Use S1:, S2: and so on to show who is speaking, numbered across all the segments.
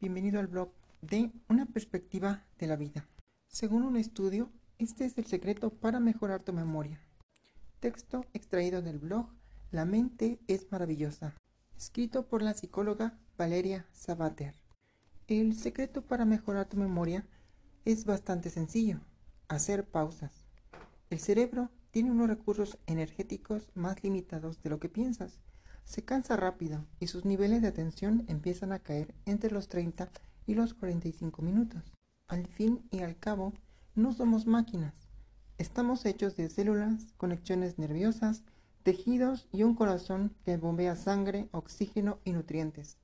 S1: bienvenido al blog de Una perspectiva de la vida. Según un estudio, este es el secreto para mejorar tu memoria. Texto extraído del blog La mente es maravillosa, escrito por la psicóloga Valeria Sabater. El secreto para mejorar tu memoria es bastante sencillo, hacer pausas. El cerebro tiene unos recursos energéticos más limitados de lo que piensas se cansa rápido y sus niveles de atención empiezan a caer entre los 30 y los 45 minutos. Al fin y al cabo, no somos máquinas. Estamos hechos de células, conexiones nerviosas, tejidos y un corazón que bombea sangre, oxígeno y nutrientes.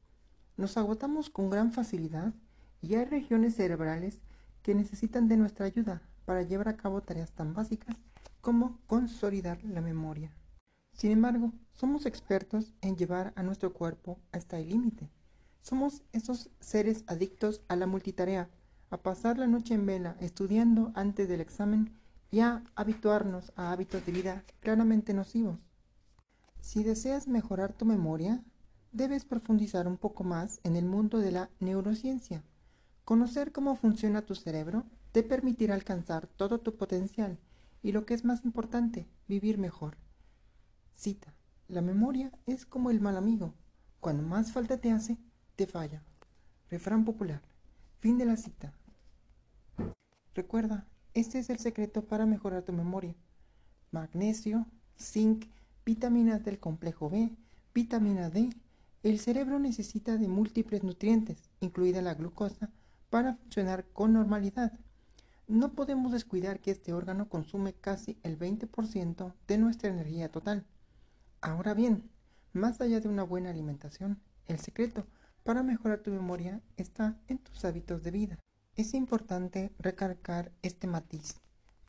S1: Nos agotamos con gran facilidad y hay regiones cerebrales que necesitan de nuestra ayuda para llevar a cabo tareas tan básicas como consolidar la memoria. Sin embargo, somos expertos en llevar a nuestro cuerpo hasta el límite. Somos esos seres adictos a la multitarea, a pasar la noche en vela estudiando antes del examen y a habituarnos a hábitos de vida claramente nocivos. Si deseas mejorar tu memoria, debes profundizar un poco más en el mundo de la neurociencia. Conocer cómo funciona tu cerebro te permitirá alcanzar todo tu potencial y lo que es más importante, vivir mejor. Cita. La memoria es como el mal amigo. Cuando más falta te hace, te falla. Refrán popular. Fin de la cita. Recuerda, este es el secreto para mejorar tu memoria. Magnesio, zinc, vitaminas del complejo B, vitamina D. El cerebro necesita de múltiples nutrientes, incluida la glucosa, para funcionar con normalidad. No podemos descuidar que este órgano consume casi el 20% de nuestra energía total. Ahora bien, más allá de una buena alimentación, el secreto para mejorar tu memoria está en tus hábitos de vida. Es importante recalcar este matiz,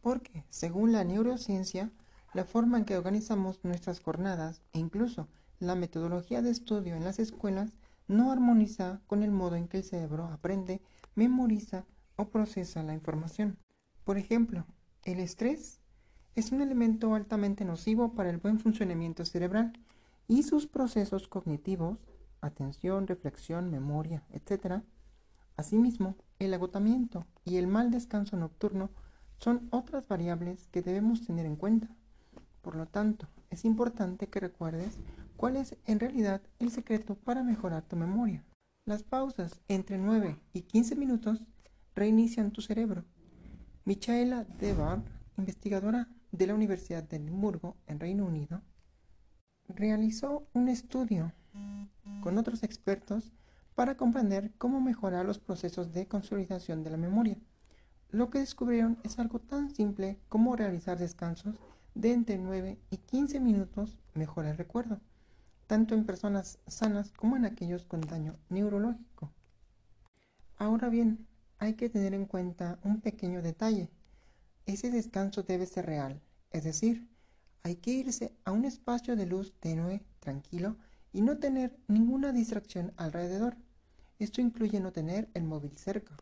S1: porque según la neurociencia, la forma en que organizamos nuestras jornadas e incluso la metodología de estudio en las escuelas no armoniza con el modo en que el cerebro aprende, memoriza o procesa la información. Por ejemplo, el estrés es un elemento altamente nocivo para el buen funcionamiento cerebral y sus procesos cognitivos, atención, reflexión, memoria, etc. Asimismo, el agotamiento y el mal descanso nocturno son otras variables que debemos tener en cuenta. Por lo tanto, es importante que recuerdes cuál es en realidad el secreto para mejorar tu memoria. Las pausas entre 9 y 15 minutos reinician tu cerebro. Michaela Debar, investigadora de la Universidad de Edimburgo, en Reino Unido, realizó un estudio con otros expertos para comprender cómo mejorar los procesos de consolidación de la memoria. Lo que descubrieron es algo tan simple como realizar descansos de entre 9 y 15 minutos mejora el recuerdo, tanto en personas sanas como en aquellos con daño neurológico. Ahora bien, hay que tener en cuenta un pequeño detalle ese descanso debe ser real, es decir, hay que irse a un espacio de luz tenue, tranquilo y no tener ninguna distracción alrededor. Esto incluye no tener el móvil cerca.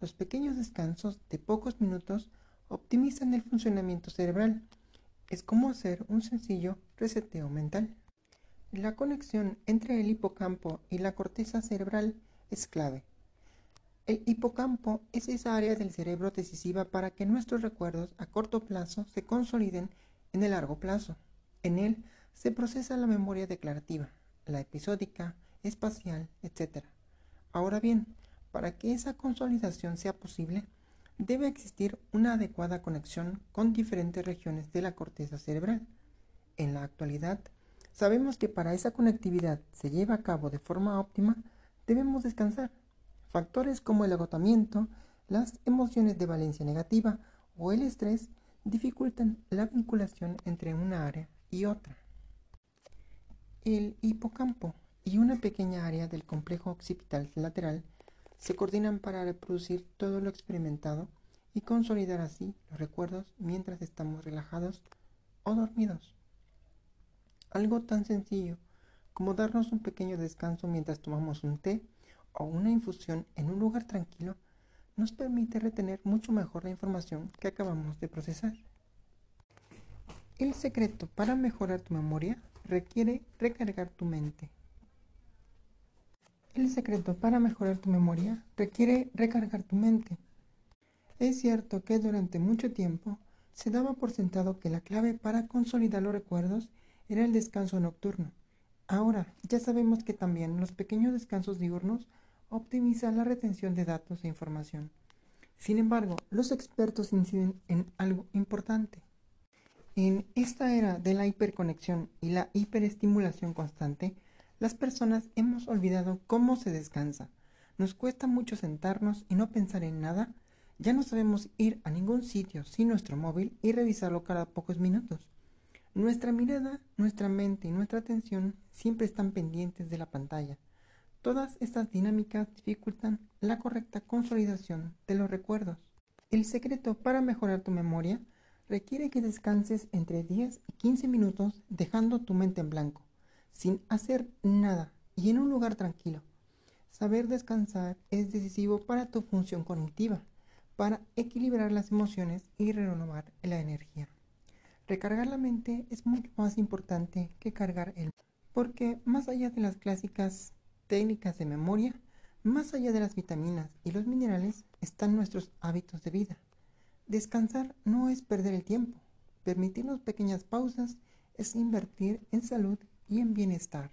S1: Los pequeños descansos de pocos minutos optimizan el funcionamiento cerebral. Es como hacer un sencillo reseteo mental. La conexión entre el hipocampo y la corteza cerebral es clave. El hipocampo es esa área del cerebro decisiva para que nuestros recuerdos a corto plazo se consoliden en el largo plazo. En él se procesa la memoria declarativa, la episódica, espacial, etc. Ahora bien, para que esa consolidación sea posible, debe existir una adecuada conexión con diferentes regiones de la corteza cerebral. En la actualidad, sabemos que para esa conectividad se lleve a cabo de forma óptima, debemos descansar Factores como el agotamiento, las emociones de valencia negativa o el estrés dificultan la vinculación entre una área y otra. El hipocampo y una pequeña área del complejo occipital lateral se coordinan para reproducir todo lo experimentado y consolidar así los recuerdos mientras estamos relajados o dormidos. Algo tan sencillo como darnos un pequeño descanso mientras tomamos un té o una infusión en un lugar tranquilo nos permite retener mucho mejor la información que acabamos de procesar. El secreto para mejorar tu memoria requiere recargar tu mente. El secreto para mejorar tu memoria requiere recargar tu mente. Es cierto que durante mucho tiempo se daba por sentado que la clave para consolidar los recuerdos era el descanso nocturno. Ahora ya sabemos que también los pequeños descansos diurnos optimizan la retención de datos e información. Sin embargo, los expertos inciden en algo importante. En esta era de la hiperconexión y la hiperestimulación constante, las personas hemos olvidado cómo se descansa. Nos cuesta mucho sentarnos y no pensar en nada. Ya no sabemos ir a ningún sitio sin nuestro móvil y revisarlo cada pocos minutos. Nuestra mirada, nuestra mente y nuestra atención siempre están pendientes de la pantalla. Todas estas dinámicas dificultan la correcta consolidación de los recuerdos. El secreto para mejorar tu memoria requiere que descanses entre 10 y 15 minutos dejando tu mente en blanco, sin hacer nada y en un lugar tranquilo. Saber descansar es decisivo para tu función cognitiva, para equilibrar las emociones y renovar la energía. Recargar la mente es mucho más importante que cargar el porque más allá de las clásicas técnicas de memoria, más allá de las vitaminas y los minerales están nuestros hábitos de vida. Descansar no es perder el tiempo. Permitirnos pequeñas pausas es invertir en salud y en bienestar.